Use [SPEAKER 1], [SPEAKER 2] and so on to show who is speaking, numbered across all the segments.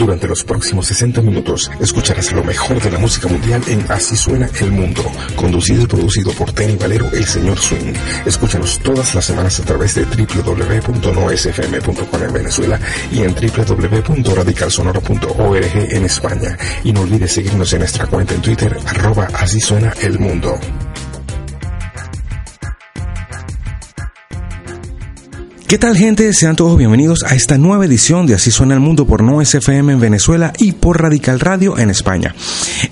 [SPEAKER 1] Durante los próximos 60 minutos escucharás lo mejor de la música mundial en Así suena el mundo, conducido y producido por Tenny Valero, el señor Swing. Escúchanos todas las semanas a través de www.noesfm.com en Venezuela y en www.radicalsonoro.org en España. Y no olvides seguirnos en nuestra cuenta en Twitter, arroba Así suena el mundo.
[SPEAKER 2] ¿Qué tal gente? Sean todos bienvenidos a esta nueva edición de Así suena el mundo por No SFM en Venezuela y por Radical Radio en España.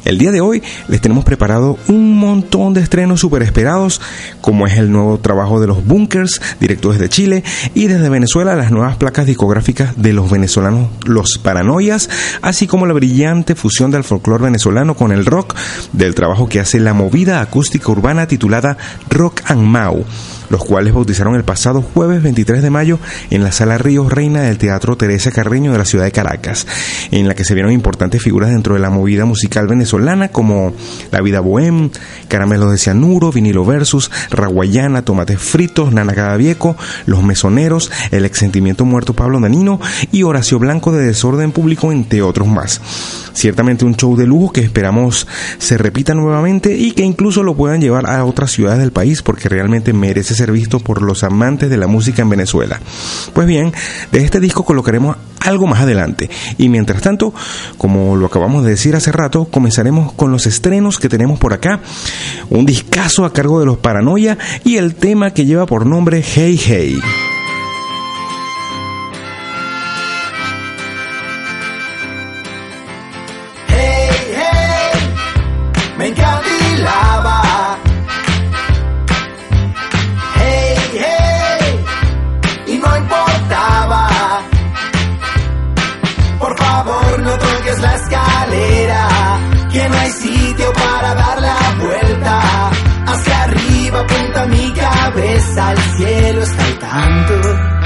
[SPEAKER 2] El día de hoy les tenemos preparado un montón de estrenos super esperados, como es el nuevo trabajo de los Bunkers, directo desde Chile, y desde Venezuela las nuevas placas discográficas de los venezolanos Los Paranoias, así como la brillante fusión del folclore venezolano con el rock del trabajo que hace la movida acústica urbana titulada Rock and Mau los cuales bautizaron el pasado jueves 23 de mayo en la Sala Ríos Reina del Teatro Teresa Carreño de la ciudad de Caracas, en la que se vieron importantes figuras dentro de la movida musical venezolana como La Vida Bohem, Caramelos de Cianuro, Vinilo Versus, Raguayana, Tomates Fritos, Nana Cadavieco, Los Mesoneros, El Exsentimiento Muerto Pablo Danino y Horacio Blanco de Desorden Público, entre otros más. Ciertamente un show de lujo que esperamos se repita nuevamente y que incluso lo puedan llevar a otras ciudades del país porque realmente merece ser visto por los amantes de la música en Venezuela. Pues bien, de este disco colocaremos algo más adelante. Y mientras tanto, como lo acabamos de decir hace rato, comenzaremos con los estrenos que tenemos por acá. Un discazo a cargo de los Paranoia y el tema que lleva por nombre Hey Hey.
[SPEAKER 3] Al cielo está tanto.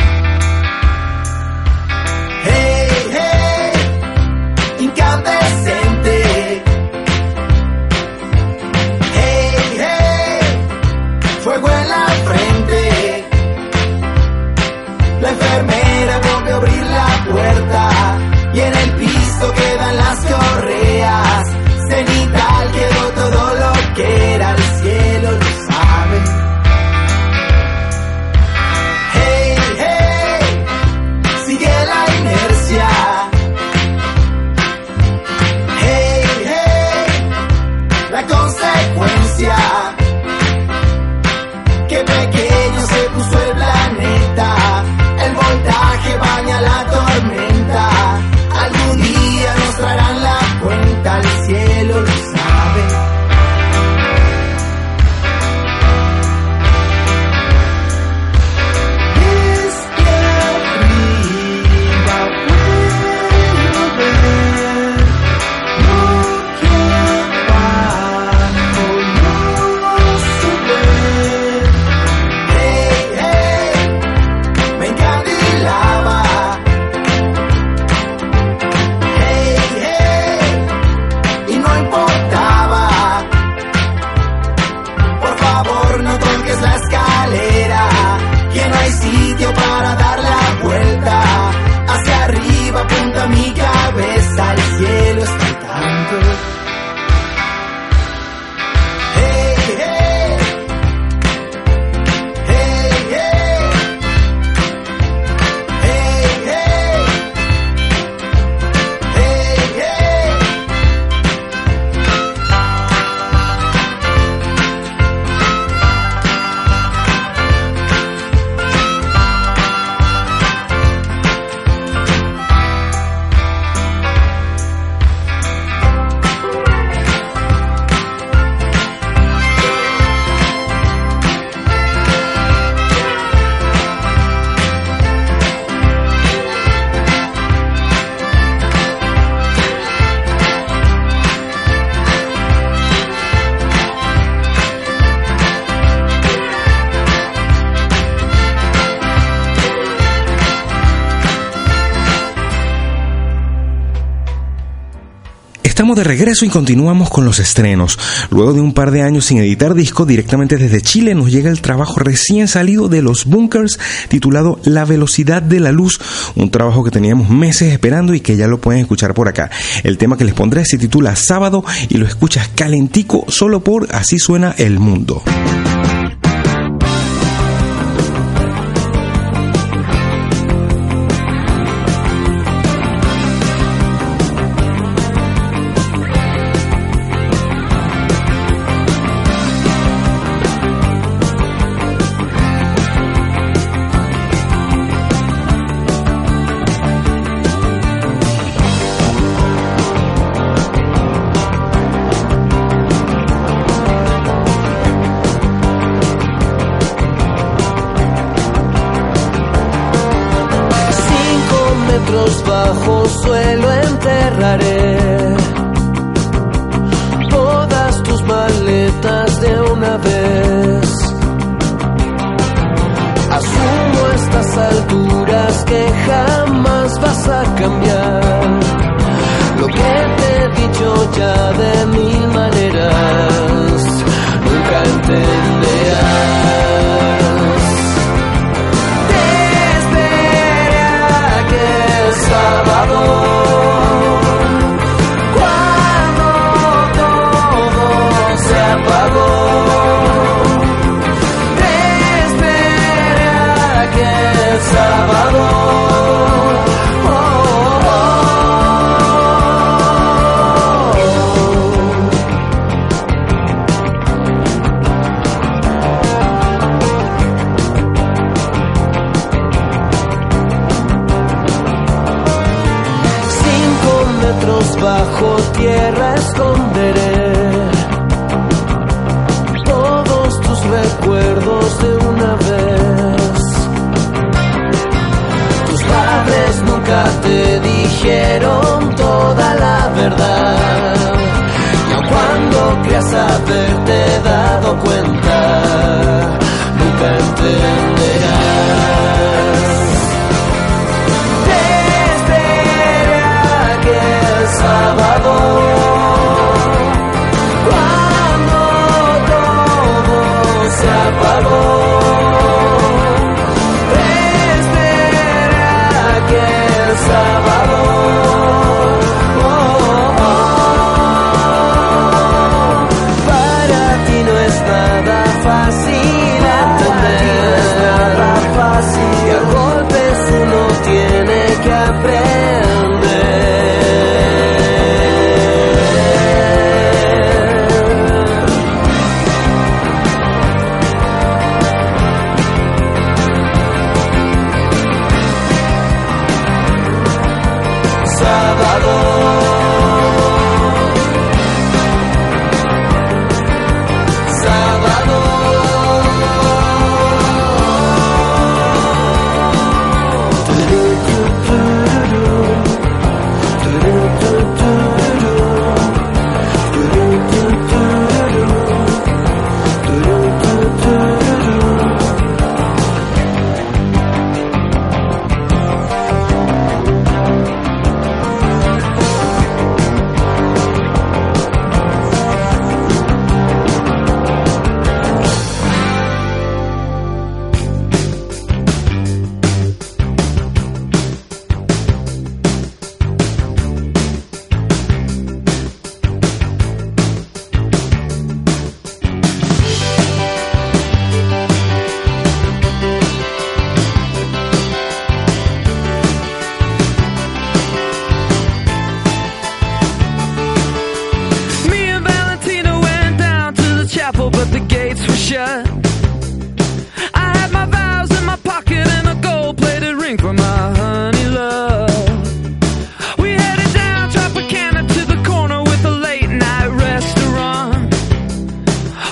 [SPEAKER 4] De regreso y continuamos con los estrenos. Luego de un par de años sin editar disco, directamente desde Chile nos llega el trabajo recién salido de los Bunkers titulado La velocidad de la luz, un trabajo que teníamos meses esperando y que ya lo pueden escuchar por acá. El tema que les pondré se titula Sábado y lo escuchas calentico solo por Así suena el mundo.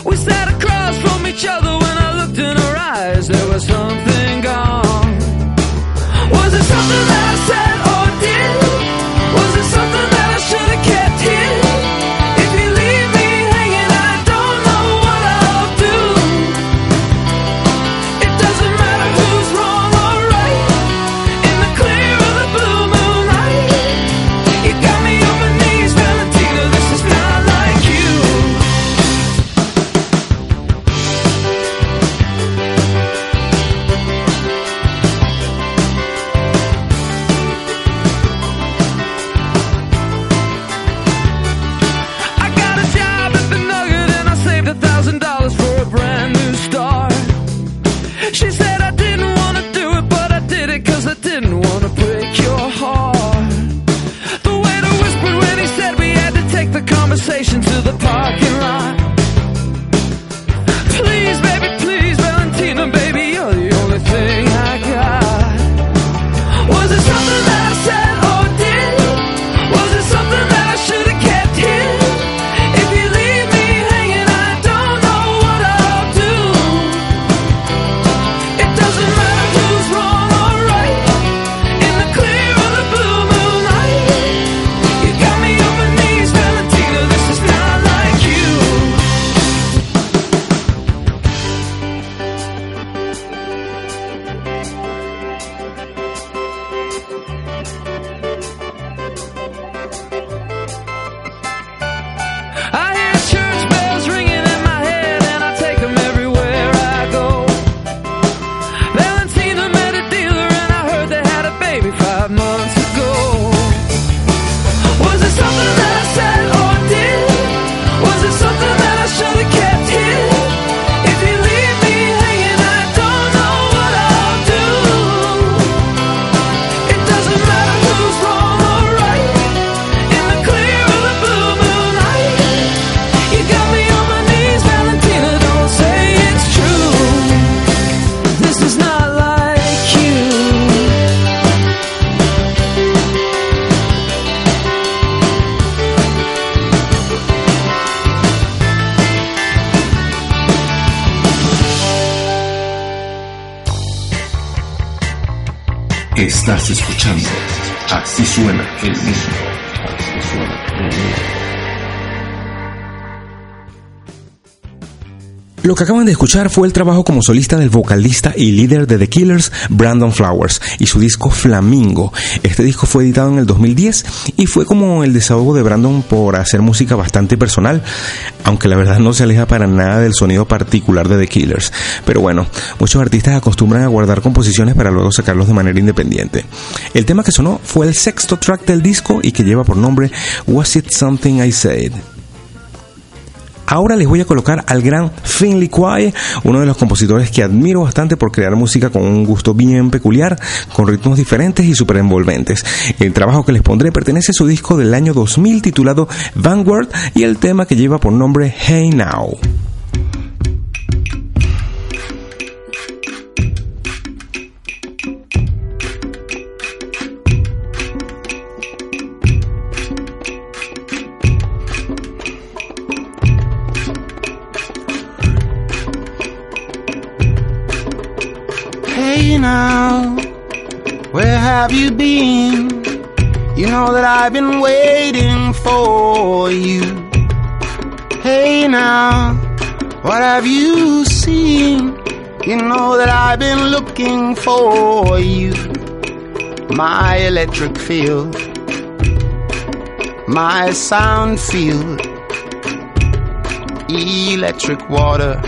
[SPEAKER 5] We sat across from each
[SPEAKER 6] other. Escuchando Así suena el mundo.
[SPEAKER 2] Lo que acaban de escuchar fue el trabajo como solista del vocalista y líder de The Killers, Brandon Flowers, y su disco Flamingo. Este disco fue editado en el 2010 y fue como el desahogo de Brandon por hacer música bastante personal, aunque la verdad no se aleja para nada del sonido particular de The Killers. Pero bueno, muchos artistas acostumbran a guardar composiciones para luego sacarlos de manera independiente. El tema que sonó fue el sexto track del disco y que lleva por nombre Was It Something I Said. Ahora les voy a colocar al gran Finley Quaye, uno de los compositores que admiro bastante por crear música con un gusto bien peculiar, con ritmos diferentes y super envolventes. El trabajo que les pondré pertenece a su disco del año 2000 titulado Vanguard y el tema que lleva por nombre Hey Now.
[SPEAKER 7] Hey now, where have you been? You know that I've been waiting for you. Hey now, what have you seen? You know that I've been looking for you. My electric field, my sound field, electric water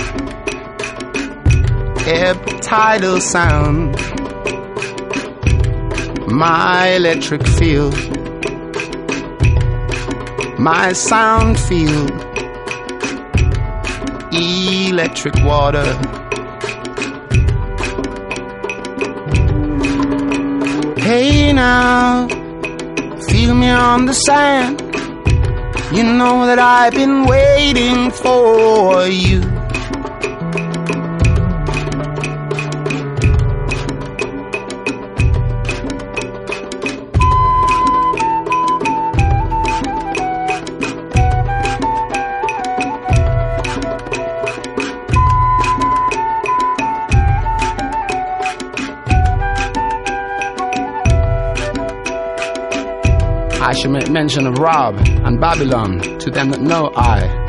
[SPEAKER 7] ebb tidal sound. My electric field, my sound field, electric water. Hey now, feel me on the sand. You know that I've been waiting for you. Mention of Rob and Babylon to them that know I.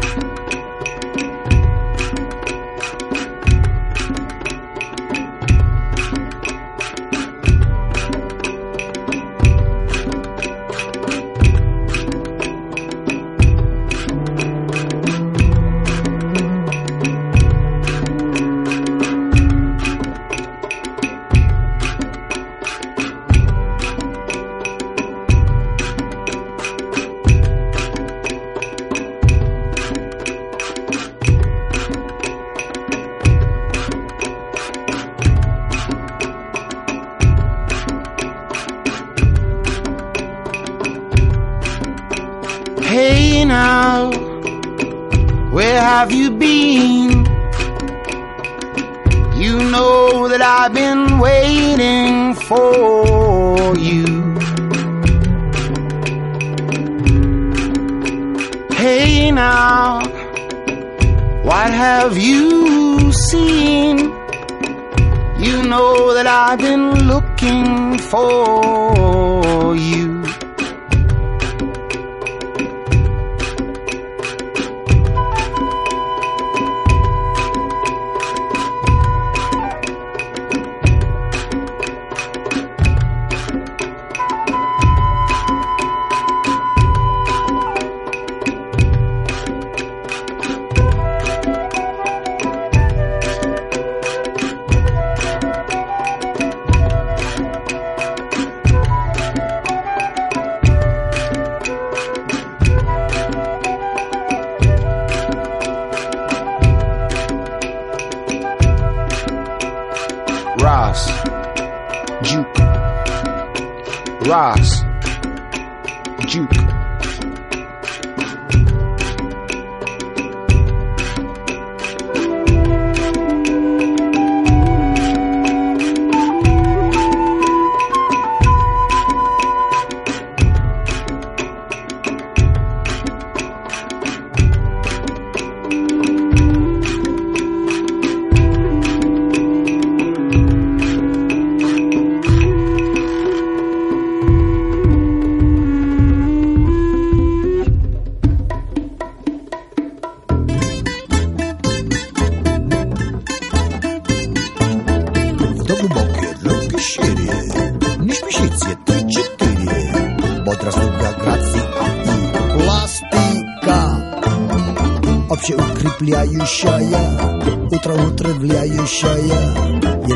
[SPEAKER 7] have you seen? You know that I've been looking for
[SPEAKER 8] Отравляющая, утро отравляющая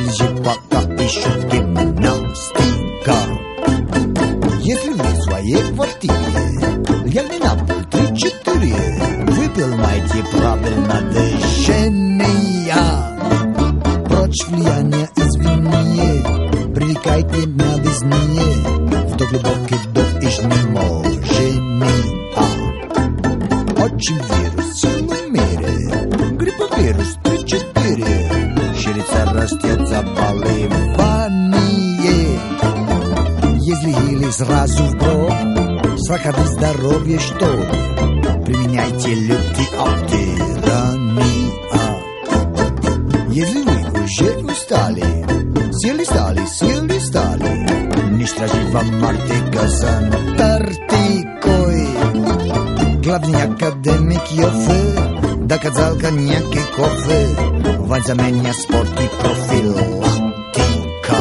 [SPEAKER 8] вам заменя спорт и профилактика.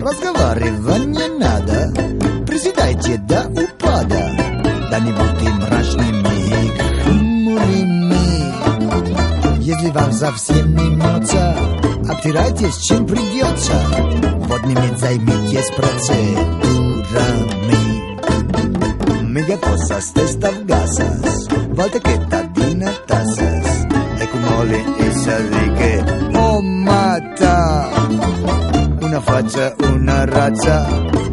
[SPEAKER 8] Разговаривать не надо, приседайте до упада, да не будьте мрачными и хмурыми. Если вам совсем не мнется, обтирайтесь, чем придется. Водными займитесь процедурами. Мегакосas, тестов газas, валтекетадина Una faccia, una razza,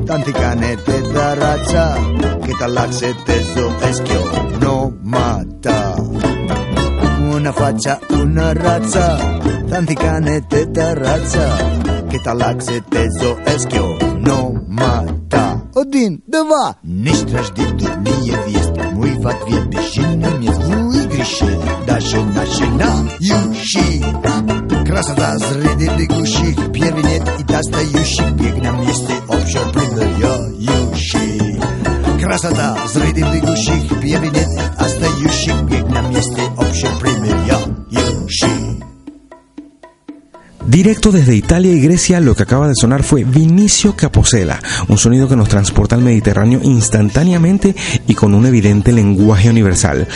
[SPEAKER 8] tanti canete da razza, che talaxe teso eschio no mata. Una faccia, una razza, tanti canete da razza, che talaxe teso eschio no mata. Один, два, не стражди дурные вести, мой в ответ бесчинными злу игрище, даже начинающий. Красота среди бегущих, первый поющий Пик нам есть и общепризнающий Красота взрыды бегущих Пьяный нет остающих Пик нам есть
[SPEAKER 2] Directo desde Italia y Grecia, lo que acaba de sonar fue Vinicio Caposela, un sonido que nos transporta al Mediterráneo instantáneamente y con un evidente lenguaje universal.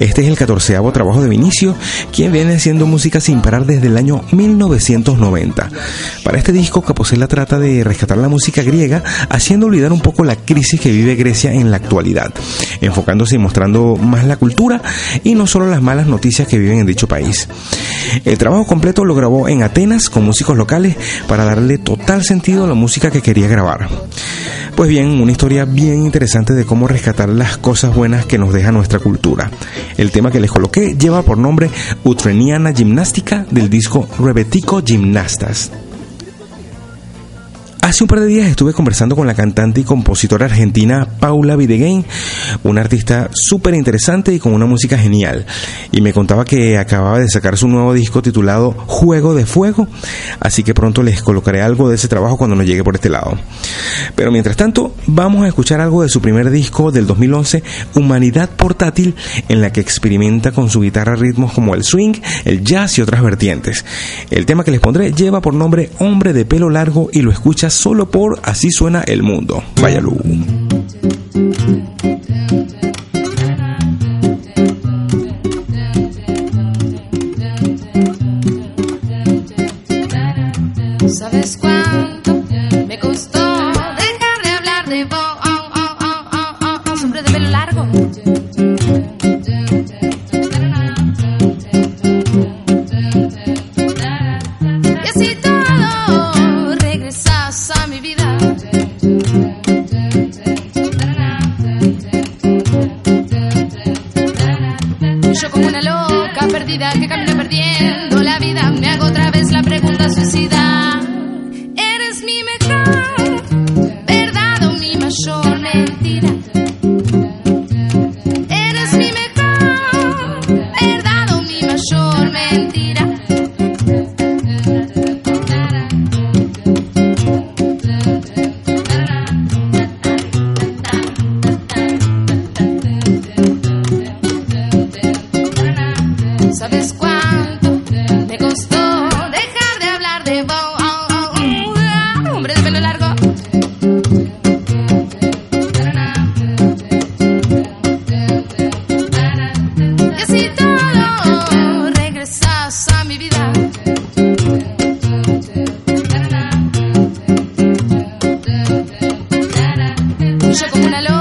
[SPEAKER 2] Este es el catorceavo trabajo de Vinicio, quien viene haciendo música sin parar desde el año 1990. Para este disco, Caposela trata de rescatar la música griega, haciendo olvidar un poco la crisis que vive Grecia en la actualidad, enfocándose y mostrando más la cultura y no solo las malas noticias que viven en dicho país. El trabajo completo lo grabó en Atenas con músicos locales para darle total sentido a la música que quería grabar. Pues bien, una historia bien interesante de cómo rescatar las cosas buenas que nos deja nuestra cultura. El tema que les coloqué lleva por nombre Utreniana Gimnástica del disco Rebetico Gimnastas. Hace un par de días estuve conversando con la cantante y compositora argentina Paula Videgain, una artista súper interesante y con una música genial. Y me contaba que acababa de sacar su nuevo disco titulado Juego de Fuego, así que pronto les colocaré algo de ese trabajo cuando nos llegue por este lado. Pero mientras tanto, vamos a escuchar algo de su primer disco del 2011, Humanidad Portátil, en la que experimenta con su guitarra ritmos como el swing, el jazz y otras vertientes. El tema que les pondré lleva por nombre Hombre de pelo largo y lo escucha solo por Así suena el mundo. Vaya luz.
[SPEAKER 9] ¿Sabes cuánto Yo como una loca.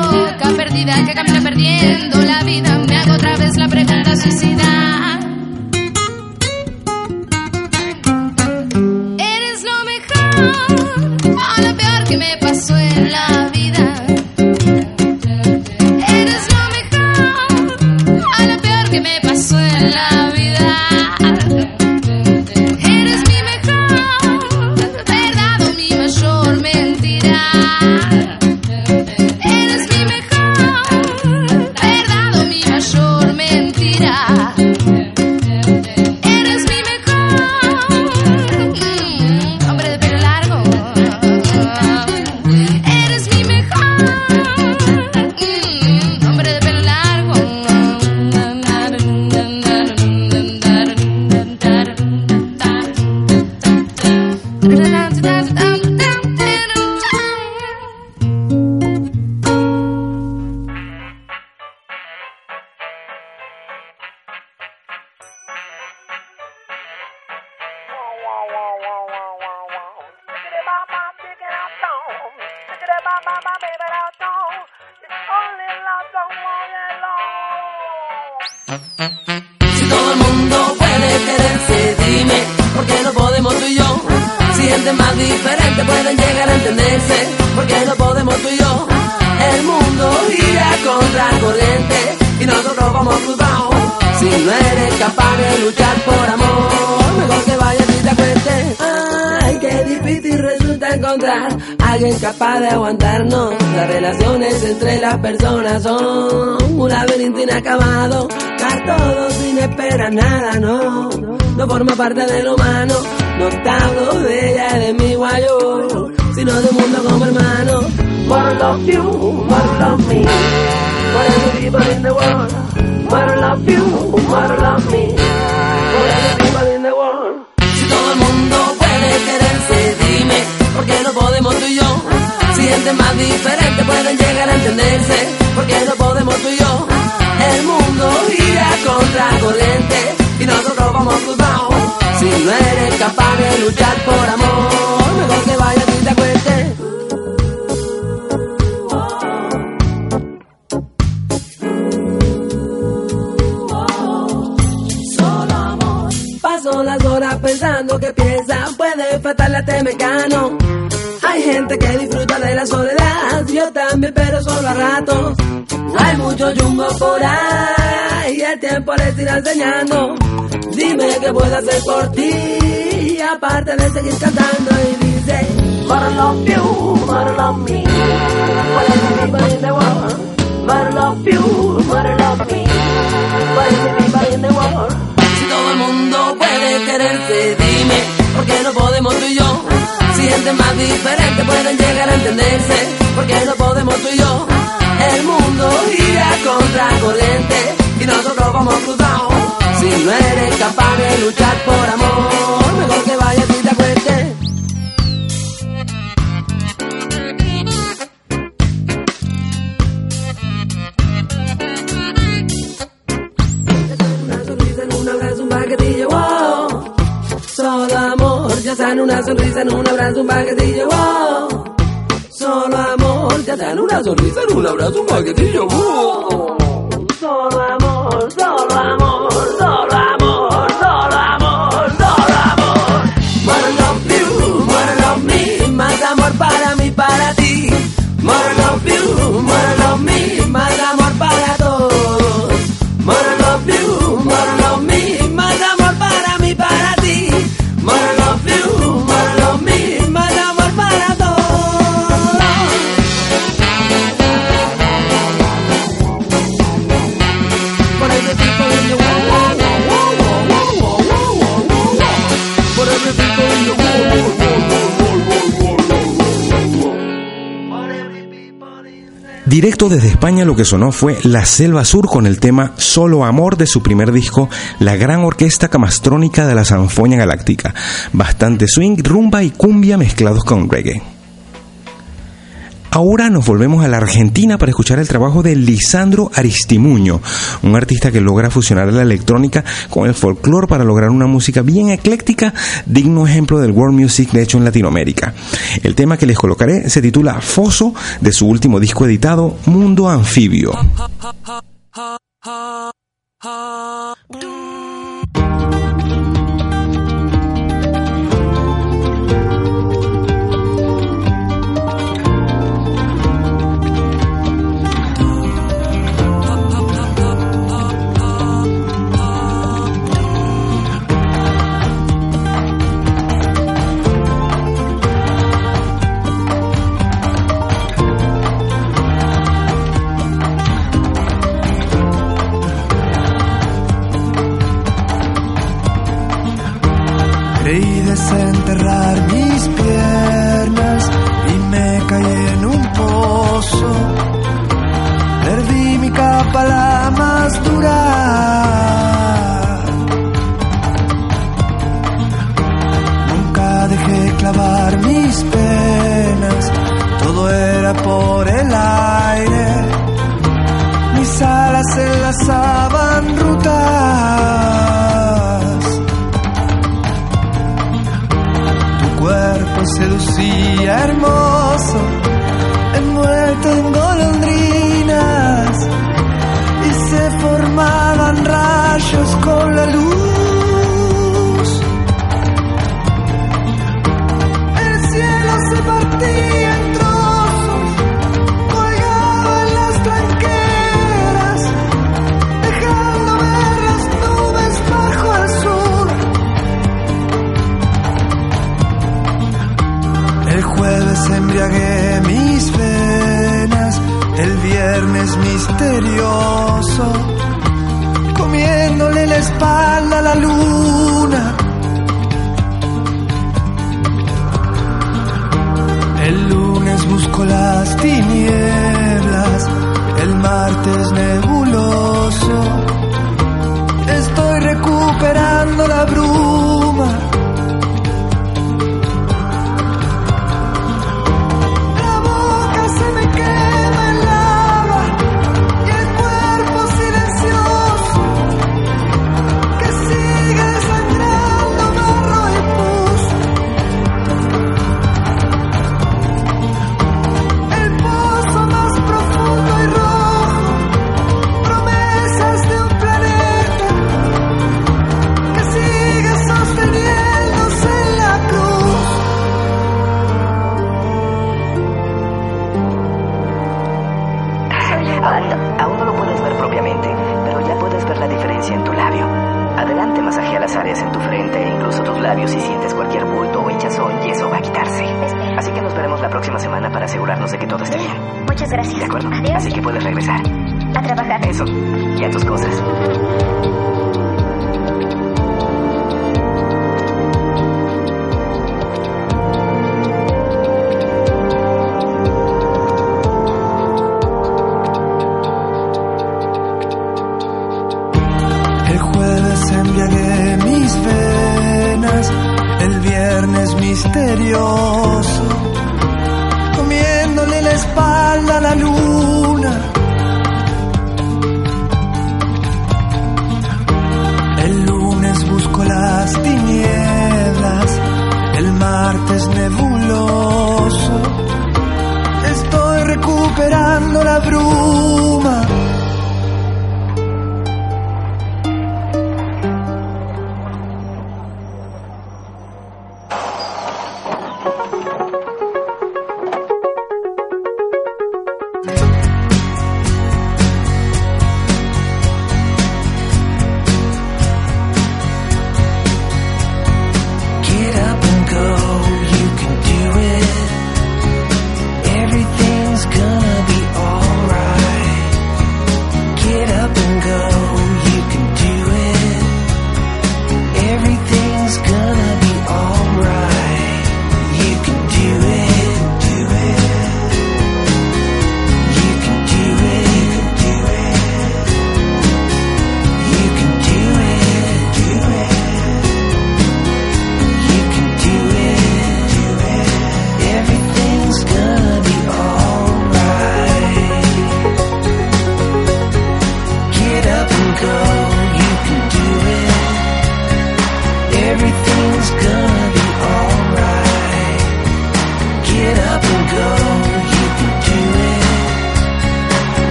[SPEAKER 10] No. Forma parte de lo humano. No te hablo de ella de mi guayo, sino de mundo como hermano. More love you, more love me. For every people in the world. More love you, more love me. For every people in the world. Si todo el mundo puede quererse, dime, ¿por qué no podemos tú y yo? Si gente más diferente pueden llegar a entenderse, ¿por qué no podemos tú y yo? El mundo gira contra corriente nosotros vamos cruzados. Si no eres capaz de luchar por amor, mejor que vayas y te acuestes. Paso las horas pensando que piensa puede faltarle a este mecano. Hay gente que disfruta de la soledad, yo también, pero solo a ratos. Hay mucho jumbo por ahí, y el tiempo les irá enseñando. Dime qué puedo hacer por ti, aparte de seguir cantando y dice, More love you, more love me, for every people in the world. More love you, more love me, for every people in the world. Si todo el mundo puede quererse, dime, ¿por qué no podemos tú y yo? Si gente más diferente pueden llegar a entenderse, ¿por qué no podemos tú y yo? El mundo gira contra corriente y nosotros vamos cruzados. Si no eres capaz de luchar por amor, mejor que vayas y te acuestes. Una sonrisa en un abrazo, un paquetillo. Solo amor, ya sea en una sonrisa, en un abrazo, un paquetillo, wow. Solo amor, ya sea en una sonrisa, en un abrazo, un paquetillo, wow.
[SPEAKER 2] Directo desde España lo que sonó fue La Selva Sur con el tema Solo Amor de su primer disco, la gran orquesta camastrónica de la Sanfoña Galáctica. Bastante swing, rumba y cumbia mezclados con reggae. Ahora nos volvemos a la Argentina para escuchar el trabajo de Lisandro Aristimuño, un artista que logra fusionar la electrónica con el folclore para lograr una música bien ecléctica, digno ejemplo del world music de hecho en Latinoamérica. El tema que les colocaré se titula Foso de su último disco editado Mundo Anfibio.
[SPEAKER 11] Creí desenterrar mi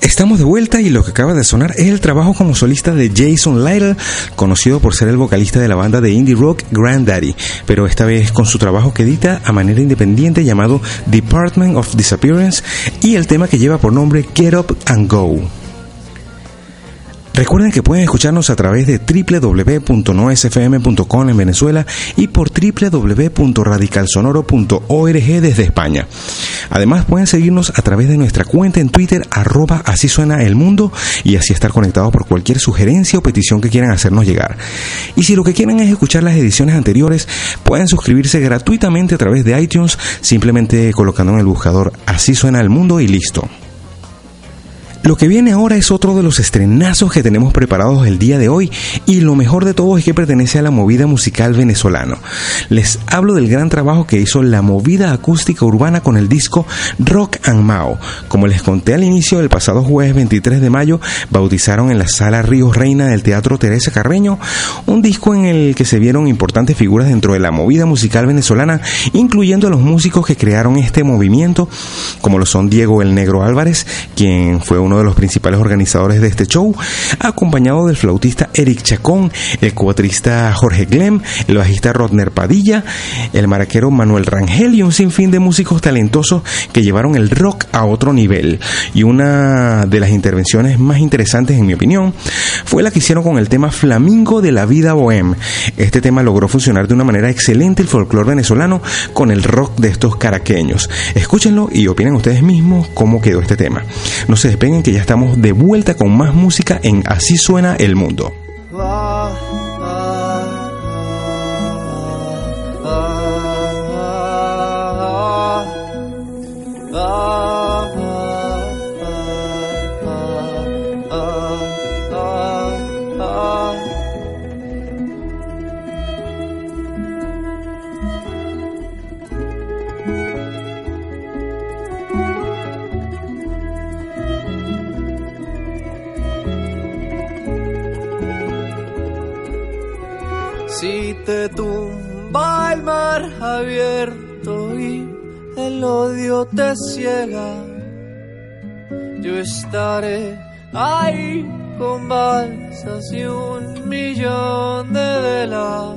[SPEAKER 2] Estamos de vuelta y lo que acaba de sonar es el trabajo como solista de Jason Lytle, conocido por ser el vocalista de la banda de indie rock Granddaddy, pero esta vez con su trabajo que edita a manera independiente llamado Department of Disappearance y el tema que lleva por nombre Get Up and Go. Recuerden que pueden escucharnos a través de www.noesfm.com en Venezuela y por www.radicalsonoro.org desde España. Además pueden seguirnos a través de nuestra cuenta en Twitter arroba así suena el mundo y así estar conectados por cualquier sugerencia o petición que quieran hacernos llegar. Y si lo que quieren es escuchar las ediciones anteriores, pueden suscribirse gratuitamente a través de iTunes simplemente colocando en el buscador así suena el mundo y listo. Lo que viene ahora es otro de los estrenazos que tenemos preparados el día de hoy y lo mejor de todo es que pertenece a la movida musical venezolano. Les hablo del gran trabajo que hizo la movida acústica urbana con el disco Rock and Mao. Como les conté al inicio, el pasado jueves 23 de mayo bautizaron en la sala Ríos Reina del Teatro Teresa Carreño un disco en el que se vieron importantes figuras dentro de la movida musical venezolana, incluyendo a los músicos que crearon este movimiento, como lo son Diego el Negro Álvarez, quien fue uno de los principales organizadores de este show, acompañado del flautista Eric Chacón, el cuatrista Jorge Glem, el bajista Rodner Padilla, el maraquero Manuel Rangel y un sinfín de músicos talentosos que llevaron el rock a otro nivel. Y una de las intervenciones más interesantes, en mi opinión, fue la que hicieron con el tema Flamingo de la Vida Bohem. Este tema logró funcionar de una manera excelente el folclore venezolano con el rock de estos caraqueños. Escúchenlo y opinen ustedes mismos cómo quedó este tema. No se despeguen que ya estamos de vuelta con más música en Así suena el mundo.
[SPEAKER 11] Si yo estaré ahí con balsas y un millón de velas,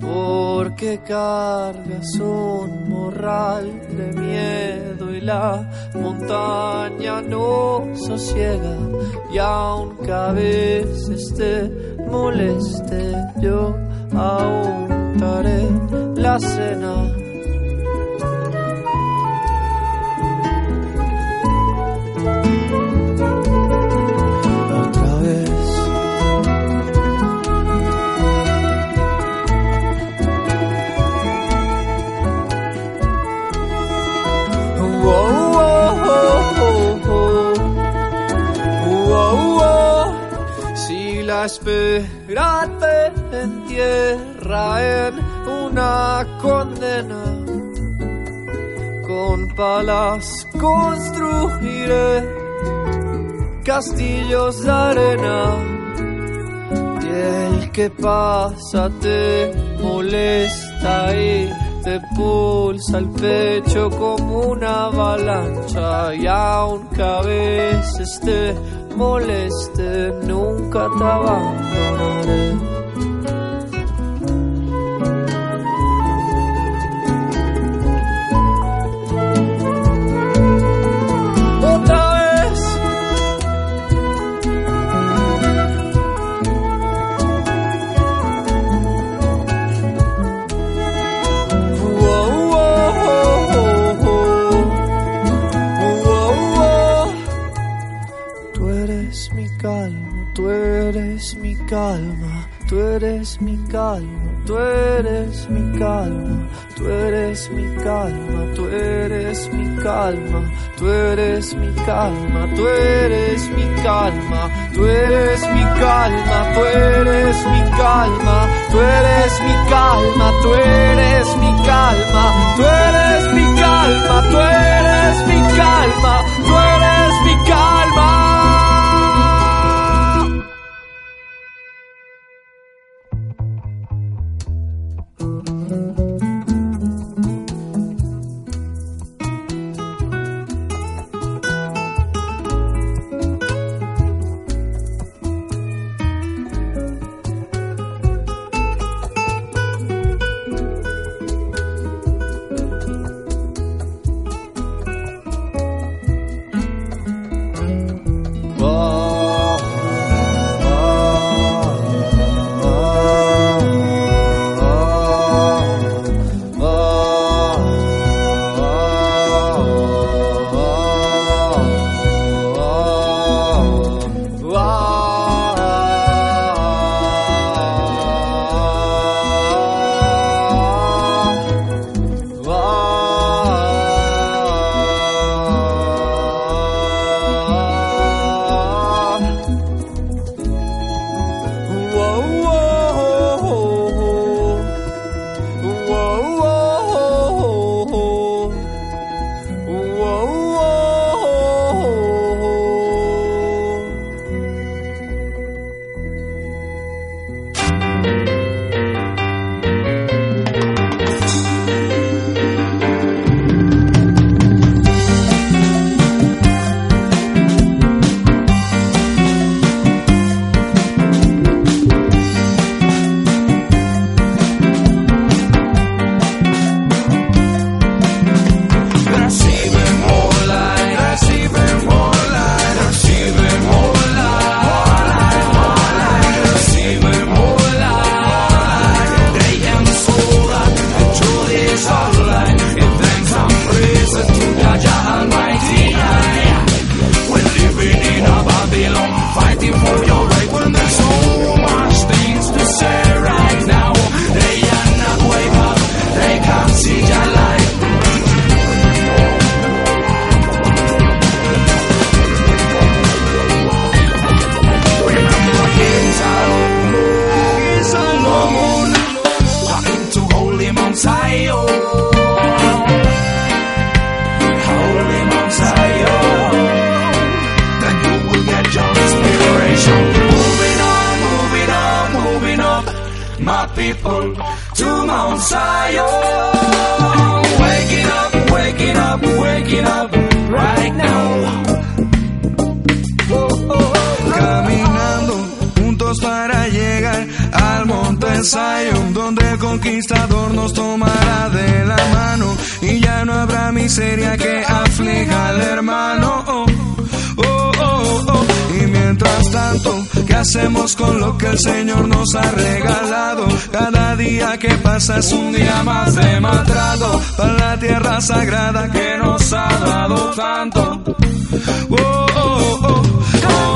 [SPEAKER 11] porque cargas un morral de miedo y la montaña no sosiega y aunque a veces te moleste yo aún daré la cena en una condena, con palas construiré castillos de arena. Y el que pasa te molesta y te pulsa el pecho como una avalancha. Y aunque a veces te moleste, nunca te abandonaré. Eres mi calma, tú eres mi calma, tú eres mi calma, tú eres mi calma, tú eres mi calma, tú eres mi calma, tú eres mi calma, tú eres mi calma, tú eres mi calma, tú eres mi calma, tú eres mi calma, tú eres mi calma, tú eres mi calma.
[SPEAKER 12] Donde el conquistador nos tomará de la mano y ya no habrá miseria que aflija al hermano. Oh, oh, oh, oh. Y mientras tanto, ¿qué hacemos con lo que el Señor nos ha regalado? Cada día que pasa es un día más de maltrato para la tierra sagrada que nos ha dado tanto. Oh, oh, oh.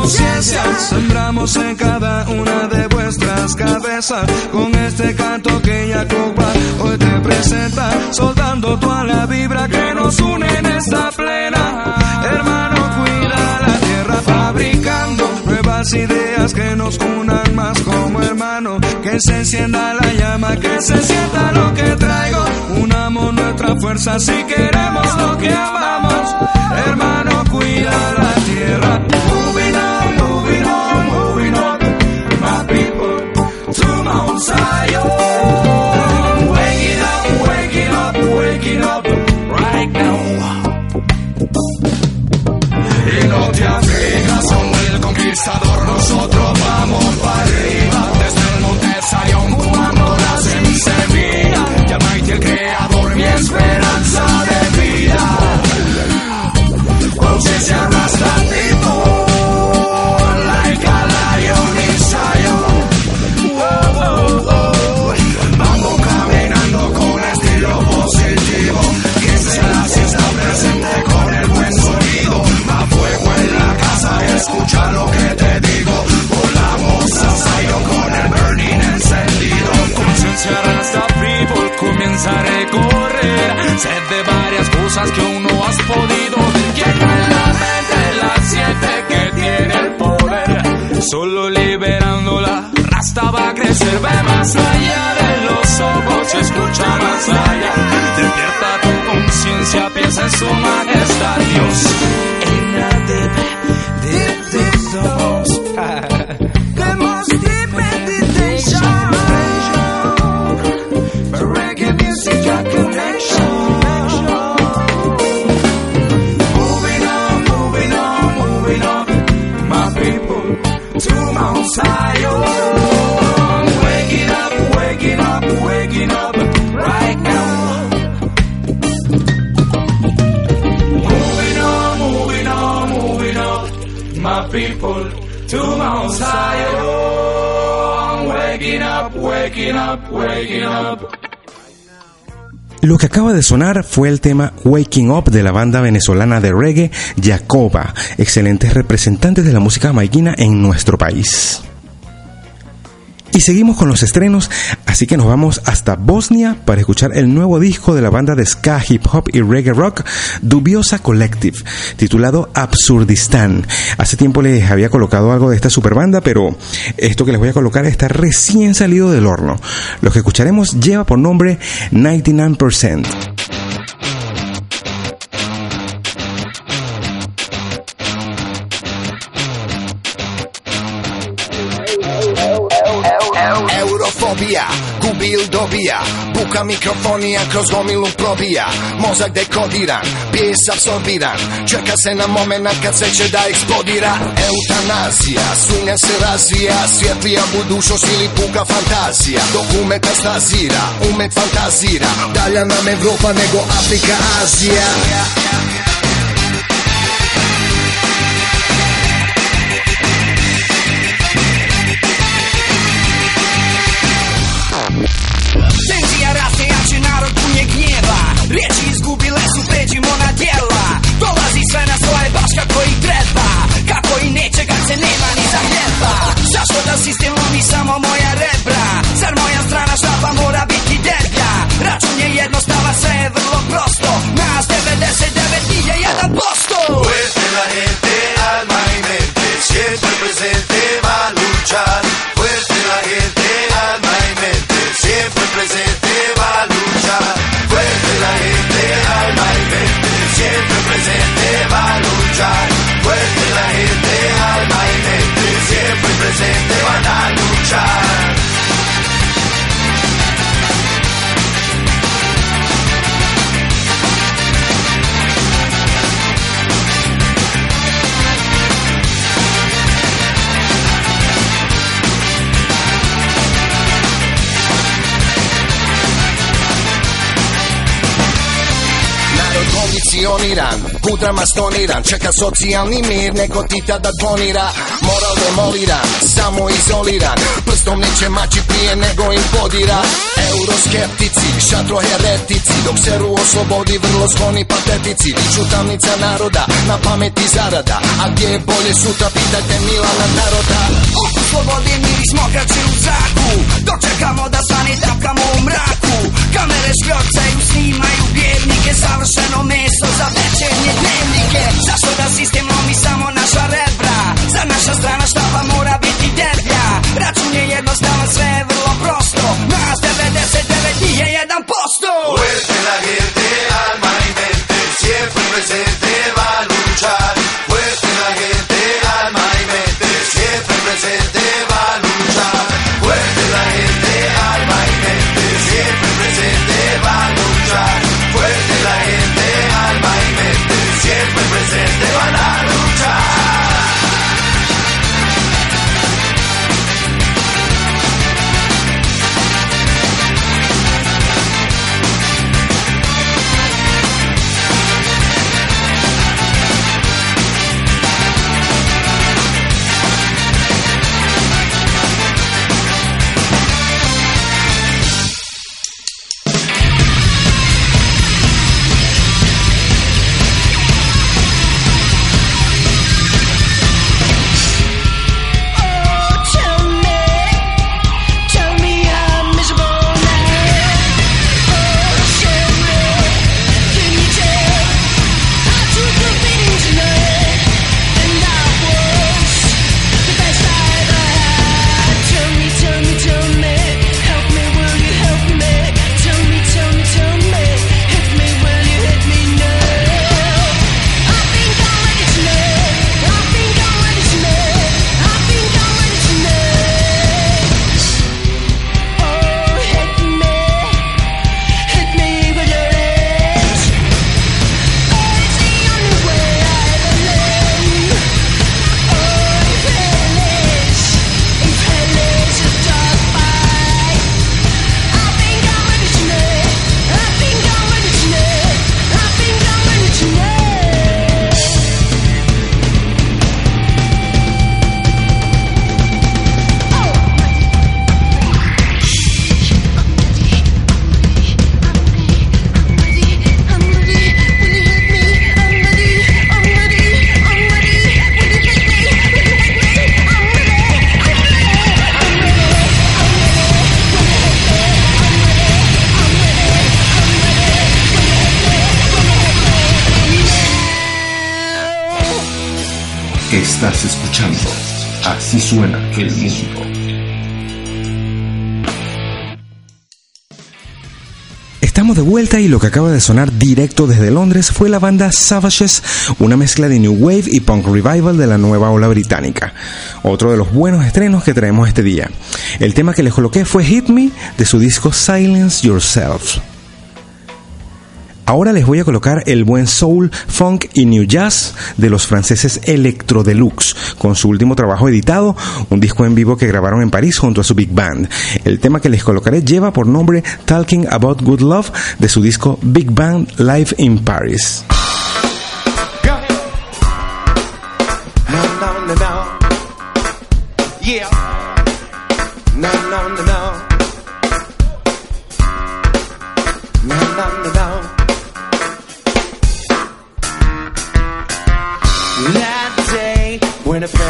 [SPEAKER 12] Conciencia, sembramos en cada una de vuestras cabezas con este canto que Jacoba hoy te presenta, soldando toda la vibra que nos une en esta plena. Hermano, cuida la tierra fabricando nuevas ideas que nos unan más como hermano. Que se encienda la llama, que se sienta lo que traigo. Unamos nuestra fuerza si queremos lo que amamos. Hermano, cuida la tierra. Moving on, moving on, moving on. My people to Mount Zion. Waking up, waking up, waking up right now. Y no te conquistador, nosotros vamos para más allá de los ojos, escucha más allá. Despierta tu conciencia, piensa en su majestad,
[SPEAKER 2] Lo que acaba de sonar fue el tema Waking Up de la banda venezolana de reggae Jacoba, excelentes representantes de la música maiquina en nuestro país. Y seguimos con los estrenos, así que nos vamos hasta Bosnia para escuchar el nuevo disco de la banda de ska, hip hop y reggae rock Dubiosa Collective, titulado Absurdistán. Hace tiempo les había colocado algo de esta super banda, pero esto que les voy a colocar está recién salido del horno. Lo que escucharemos lleva por nombre 99%.
[SPEAKER 13] Gubil dobija. Buka mikrofonija kroz gomilu probija. Mozak dekodiran, bijes apsorbiran. Čeka se na moment kad se će da eksplodira. Eutanazija, sumnja se razvija. Svjetlija budućnost ili puka fantazija. Dok umet astazira, umet fantazira. Dalja nam Evropa nego Afrika, Azija Kudrama stoniran. Čeka socijalni mir Neko ti tada donira Moral demoliran Samo izoliran Prstom neće maći prije nego im podira. Euroskeptici Šatro heretici Dok se ru oslobodi Vrlo skloni patetici. Tamnica naroda Na pameti zarada. A gdje je bolje sutra Pitajte Milana Naroda.
[SPEAKER 14] U slobodi miris mokraće u zraku
[SPEAKER 6] suena el mundo.
[SPEAKER 2] Estamos de vuelta y lo que acaba de sonar directo desde Londres fue la banda Savages, una mezcla de New Wave y Punk Revival de la nueva ola británica. Otro de los buenos estrenos que traemos este día. El tema que les coloqué fue Hit Me de su disco Silence Yourself. Ahora les voy a colocar el buen soul, funk y new jazz de los franceses Electro Deluxe, con su último trabajo editado, un disco en vivo que grabaron en París junto a su big band. El tema que les colocaré lleva por nombre Talking About Good Love de su disco Big Band Live in Paris.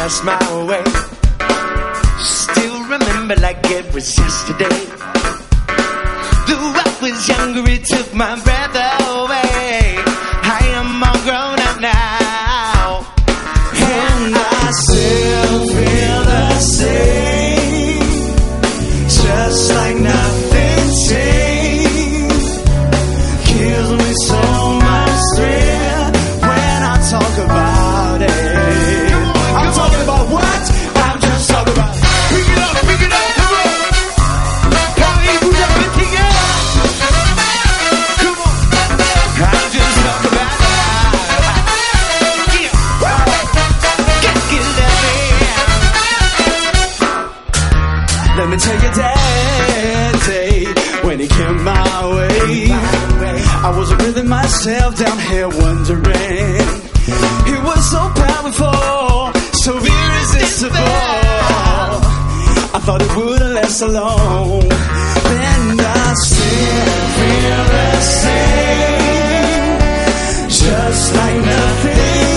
[SPEAKER 15] Passed my way, still remember like it was yesterday. Though I was younger, it took my breath away.
[SPEAKER 11] Feeling myself down here wondering. It was so powerful, so irresistible. I thought it wouldn't last so long. Then I still feel the same, just like nothing's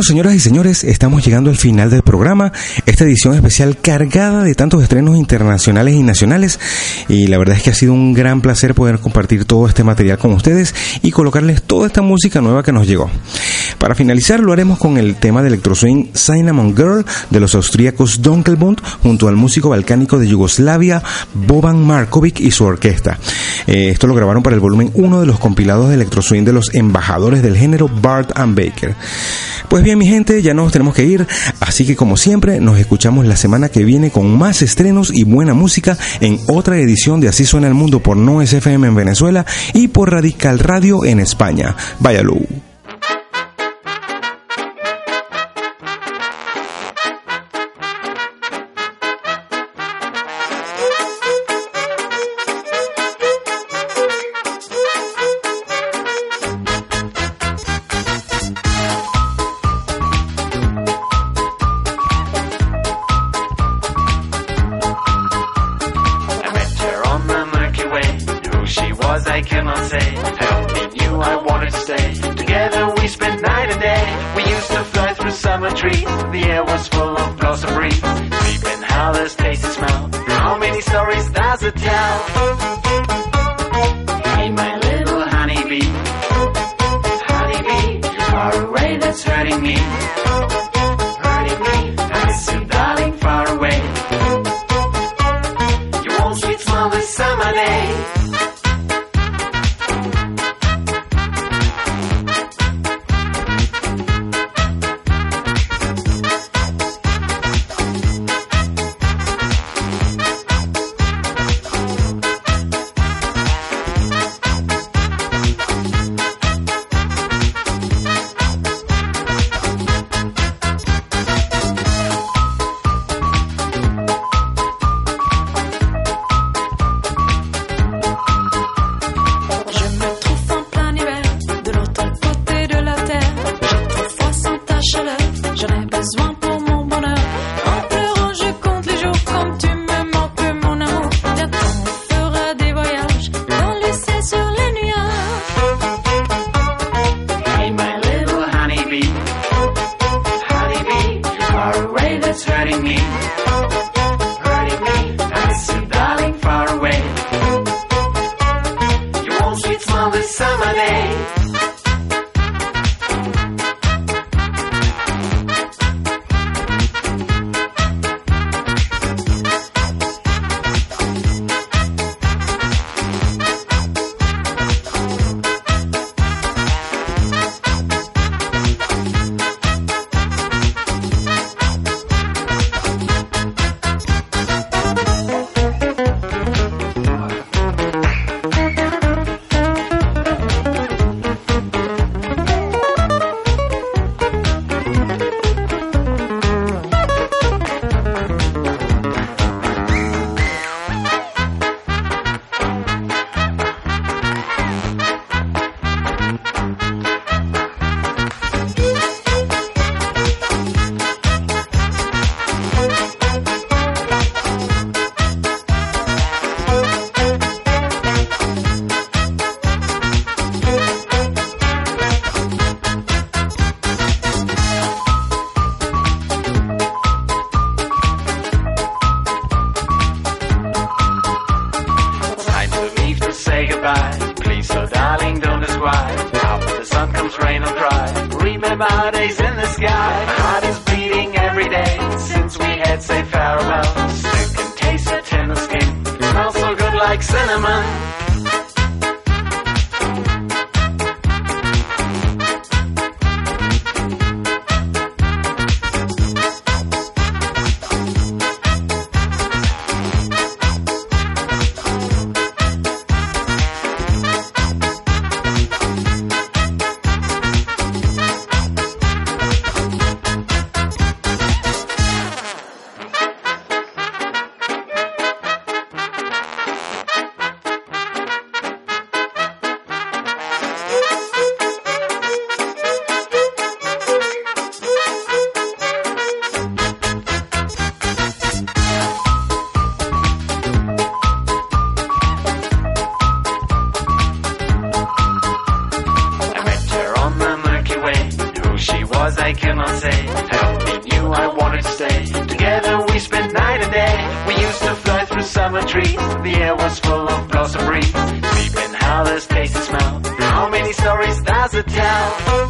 [SPEAKER 2] Bueno, señoras y señores, estamos llegando al final del programa, esta edición especial cargada de tantos estrenos internacionales y nacionales, y la verdad es que ha sido un gran placer poder compartir todo este material con ustedes y colocarles toda esta música nueva que nos llegó. Para finalizar, lo haremos con el tema de electro swing Cinnamon Girl de los austríacos Donkelbund junto al músico balcánico de Yugoslavia Boban Markovic y su orquesta. Eh, esto lo grabaron para el volumen 1 de los compilados de electro swing de los embajadores del género Bart Baker. Pues bien, mi gente, ya nos tenemos que ir, así que como siempre, nos escuchamos la semana que viene con más estrenos y buena música en otra edición de Así suena el mundo por No SFM en Venezuela y por Radical Radio en España. Váyalo.
[SPEAKER 16] Through trees. The air was full of blossom breeze. The air was full of blossom breeze. Sleeping, how this taste and smell. How many stories does it tell?